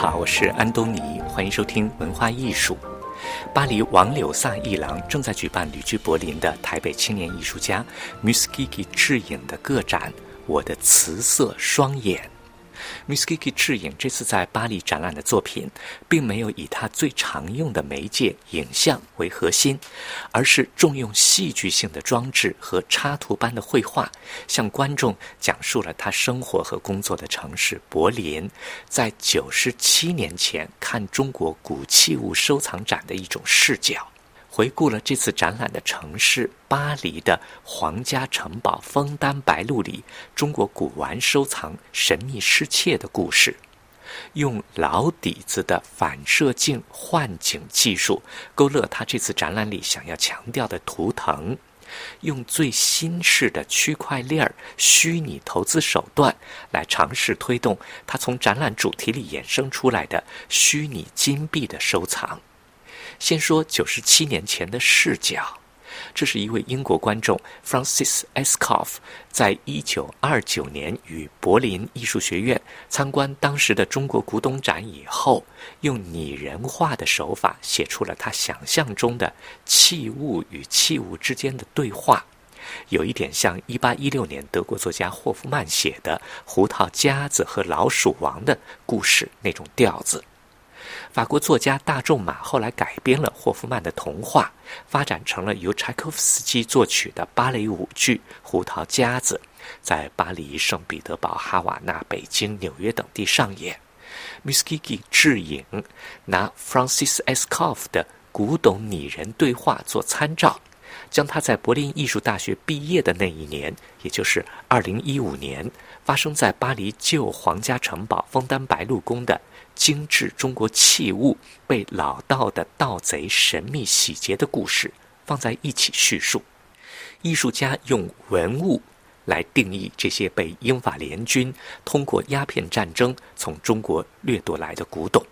好，我是安东尼，欢迎收听文化艺术。巴黎王柳萨一郎正在举办旅居柏林的台北青年艺术家 Muskiki 智影的个展《我的瓷色双眼》。Muskiki 智影这次在巴黎展览的作品，并没有以他最常用的媒介影像为核心，而是重用戏剧性的装置和插图般的绘画，向观众讲述了他生活和工作的城市柏林，在九十七年前看中国古器物收藏展的一种视角。回顾了这次展览的城市巴黎的皇家城堡枫丹白露里中国古玩收藏神秘失窃的故事，用老底子的反射镜幻景技术勾勒他这次展览里想要强调的图腾，用最新式的区块链虚拟投资手段来尝试推动他从展览主题里衍生出来的虚拟金币的收藏。先说九十七年前的视角，这是一位英国观众 Francis Escoff 在一九二九年与柏林艺术学院参观当时的中国古董展以后，用拟人化的手法写出了他想象中的器物与器物之间的对话，有一点像一八一六年德国作家霍夫曼写的《胡桃夹子和老鼠王》的故事那种调子。法国作家大仲马后来改编了霍夫曼的童话，发展成了由柴可夫斯基作曲的芭蕾舞剧《胡桃夹子》，在巴黎、圣彼得堡、哈瓦那、北京、纽约等地上演。Muskiki 智影拿 Francis S. Koff 的古董拟人对话做参照，将他在柏林艺术大学毕业的那一年，也就是2015年，发生在巴黎旧皇家城堡枫丹白露宫的。精致中国器物被老道的盗贼神秘洗劫的故事放在一起叙述，艺术家用文物来定义这些被英法联军通过鸦片战争从中国掠夺来的古董。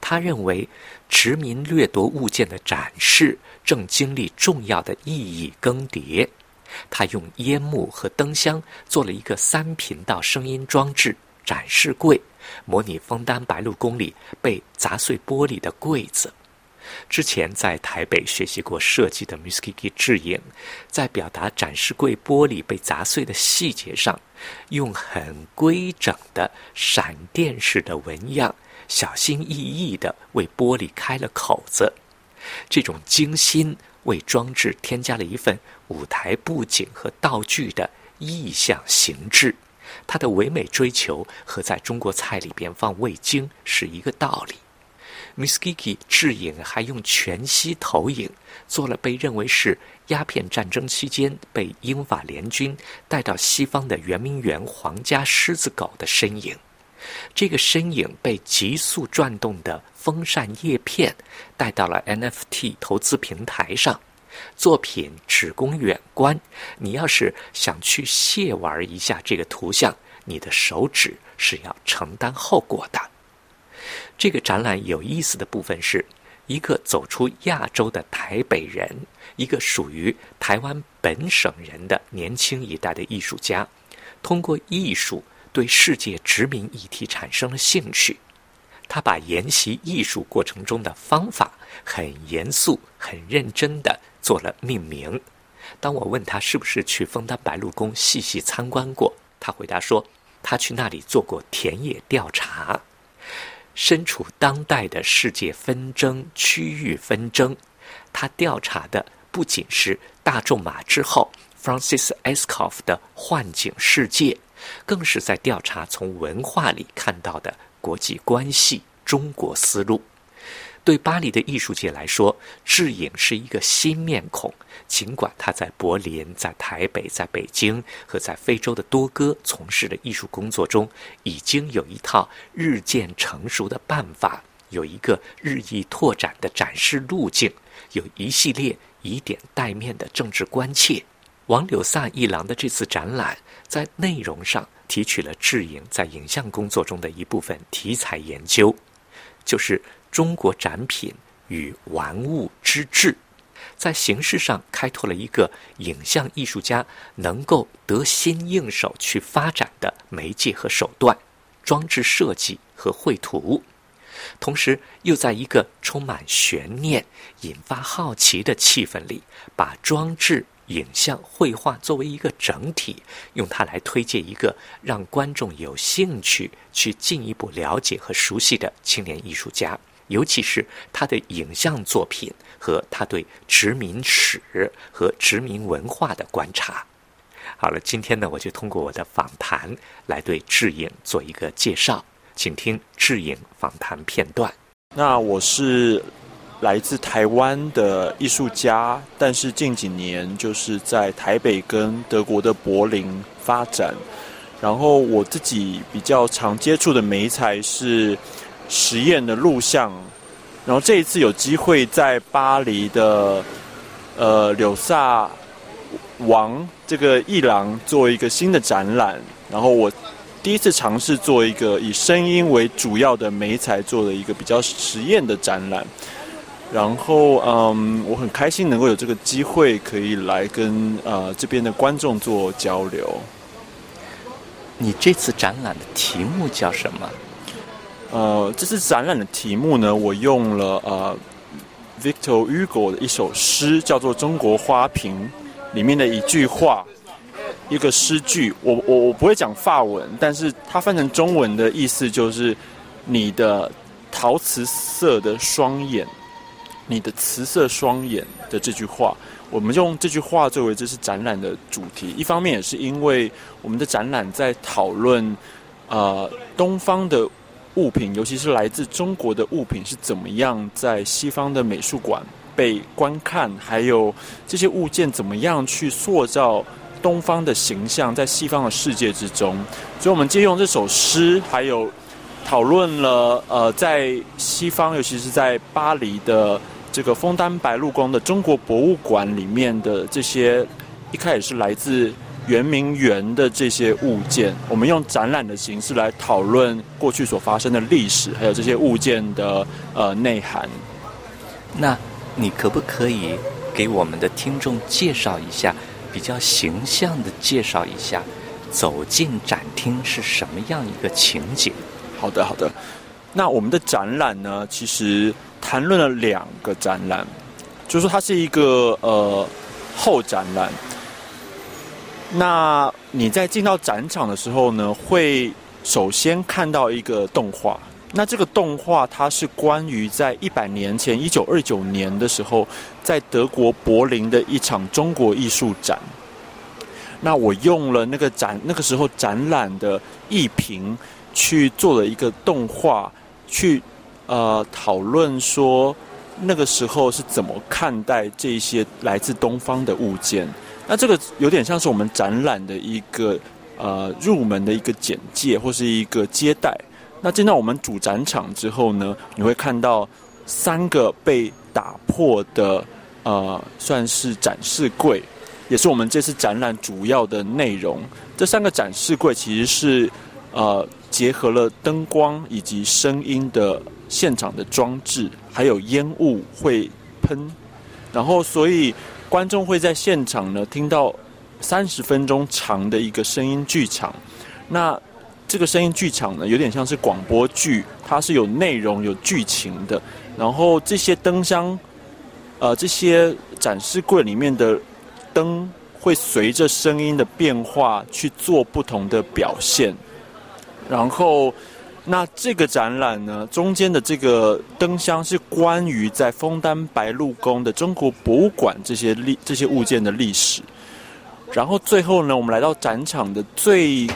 他认为，殖民掠夺物件的展示正经历重要的意义更迭。他用烟幕和灯箱做了一个三频道声音装置展示柜。模拟枫丹白露宫里被砸碎玻璃的柜子。之前在台北学习过设计的 Muskiki 智影，在表达展示柜玻璃被砸碎的细节上，用很规整的闪电式的纹样，小心翼翼地为玻璃开了口子。这种精心为装置添加了一份舞台布景和道具的意象形制。它的唯美追求和在中国菜里边放味精是一个道理。Muskiki 智影还用全息投影做了被认为是鸦片战争期间被英法联军带到西方的圆明园皇家狮子狗的身影。这个身影被急速转动的风扇叶片带到了 NFT 投资平台上。作品只供远观，你要是想去亵玩一下这个图像，你的手指是要承担后果的。这个展览有意思的部分是，一个走出亚洲的台北人，一个属于台湾本省人的年轻一代的艺术家，通过艺术对世界殖民议题产生了兴趣。他把研习艺术过程中的方法很严肃、很认真的。做了命名。当我问他是不是去枫丹白露宫细细参观过，他回答说，他去那里做过田野调查。身处当代的世界纷争、区域纷争，他调查的不仅是大仲马之后 Francis Escoff 的幻景世界，更是在调查从文化里看到的国际关系、中国思路。对巴黎的艺术界来说，智影是一个新面孔。尽管他在柏林、在台北、在北京和在非洲的多哥从事的艺术工作中，已经有一套日渐成熟的办法，有一个日益拓展的展示路径，有一系列以点带面的政治关切。王柳萨一郎的这次展览，在内容上提取了智影在影像工作中的一部分题材研究，就是。中国展品与玩物之志，在形式上开拓了一个影像艺术家能够得心应手去发展的媒介和手段——装置设计和绘图。同时又在一个充满悬念、引发好奇的气氛里，把装置、影像、绘画作为一个整体，用它来推荐一个让观众有兴趣去进一步了解和熟悉的青年艺术家，尤其是他的影像作品和他对殖民史和殖民文化的观察。好了，今天呢，我就通过我的访谈来对智影做一个介绍。请听智影访谈片段。那我是来自台湾的艺术家，但是近几年就是在台北跟德国的柏林发展。然后我自己比较常接触的媒材是实验的录像。然后这一次有机会在巴黎的呃柳萨王这个艺廊做一个新的展览。然后我。第一次尝试做一个以声音为主要的媒材做的一个比较实验的展览，然后嗯，我很开心能够有这个机会可以来跟呃这边的观众做交流。你这次展览的题目叫什么？呃，这次展览的题目呢，我用了呃 Victor Hugo 的一首诗，叫做《中国花瓶》里面的一句话。一个诗句，我我我不会讲法文，但是它翻成中文的意思就是你的陶瓷色的双眼，你的瓷色双眼的这句话，我们用这句话作为这次展览的主题。一方面也是因为我们的展览在讨论呃东方的物品，尤其是来自中国的物品是怎么样在西方的美术馆被观看，还有这些物件怎么样去塑造。东方的形象在西方的世界之中，所以我们借用这首诗，还有讨论了呃，在西方，尤其是在巴黎的这个枫丹白露宫的中国博物馆里面的这些，一开始是来自圆明园的这些物件，我们用展览的形式来讨论过去所发生的历史，还有这些物件的呃内涵。那你可不可以给我们的听众介绍一下？比较形象的介绍一下，走进展厅是什么样一个情景？好的，好的。那我们的展览呢，其实谈论了两个展览，就是说它是一个呃后展览。那你在进到展场的时候呢，会首先看到一个动画。那这个动画它是关于在一百年前，一九二九年的时候，在德国柏林的一场中国艺术展。那我用了那个展那个时候展览的艺评去做了一个动画，去呃讨论说那个时候是怎么看待这些来自东方的物件。那这个有点像是我们展览的一个呃入门的一个简介或是一个接待。那进到我们主展场之后呢，你会看到三个被打破的呃，算是展示柜，也是我们这次展览主要的内容。这三个展示柜其实是呃结合了灯光以及声音的现场的装置，还有烟雾会喷，然后所以观众会在现场呢听到三十分钟长的一个声音剧场。那这个声音剧场呢，有点像是广播剧，它是有内容、有剧情的。然后这些灯箱，呃，这些展示柜里面的灯会随着声音的变化去做不同的表现。然后，那这个展览呢，中间的这个灯箱是关于在枫丹白露宫的中国博物馆这些历这些物件的历史。然后最后呢，我们来到展场的最。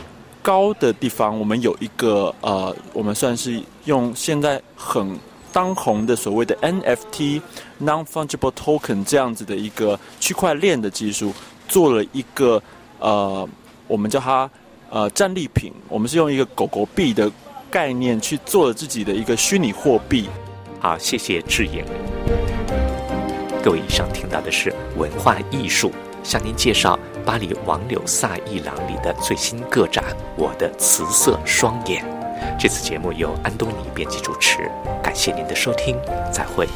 高的地方，我们有一个呃，我们算是用现在很当红的所谓的 NFT（Non-Fungible Token） 这样子的一个区块链的技术，做了一个呃，我们叫它呃战利品。我们是用一个狗狗币的概念去做自己的一个虚拟货币。好，谢谢智颖。各位，以上听到的是文化艺术，向您介绍。巴黎王柳萨艺廊里的最新个展《我的瓷色双眼》。这次节目由安东尼编辑主持，感谢您的收听，再会。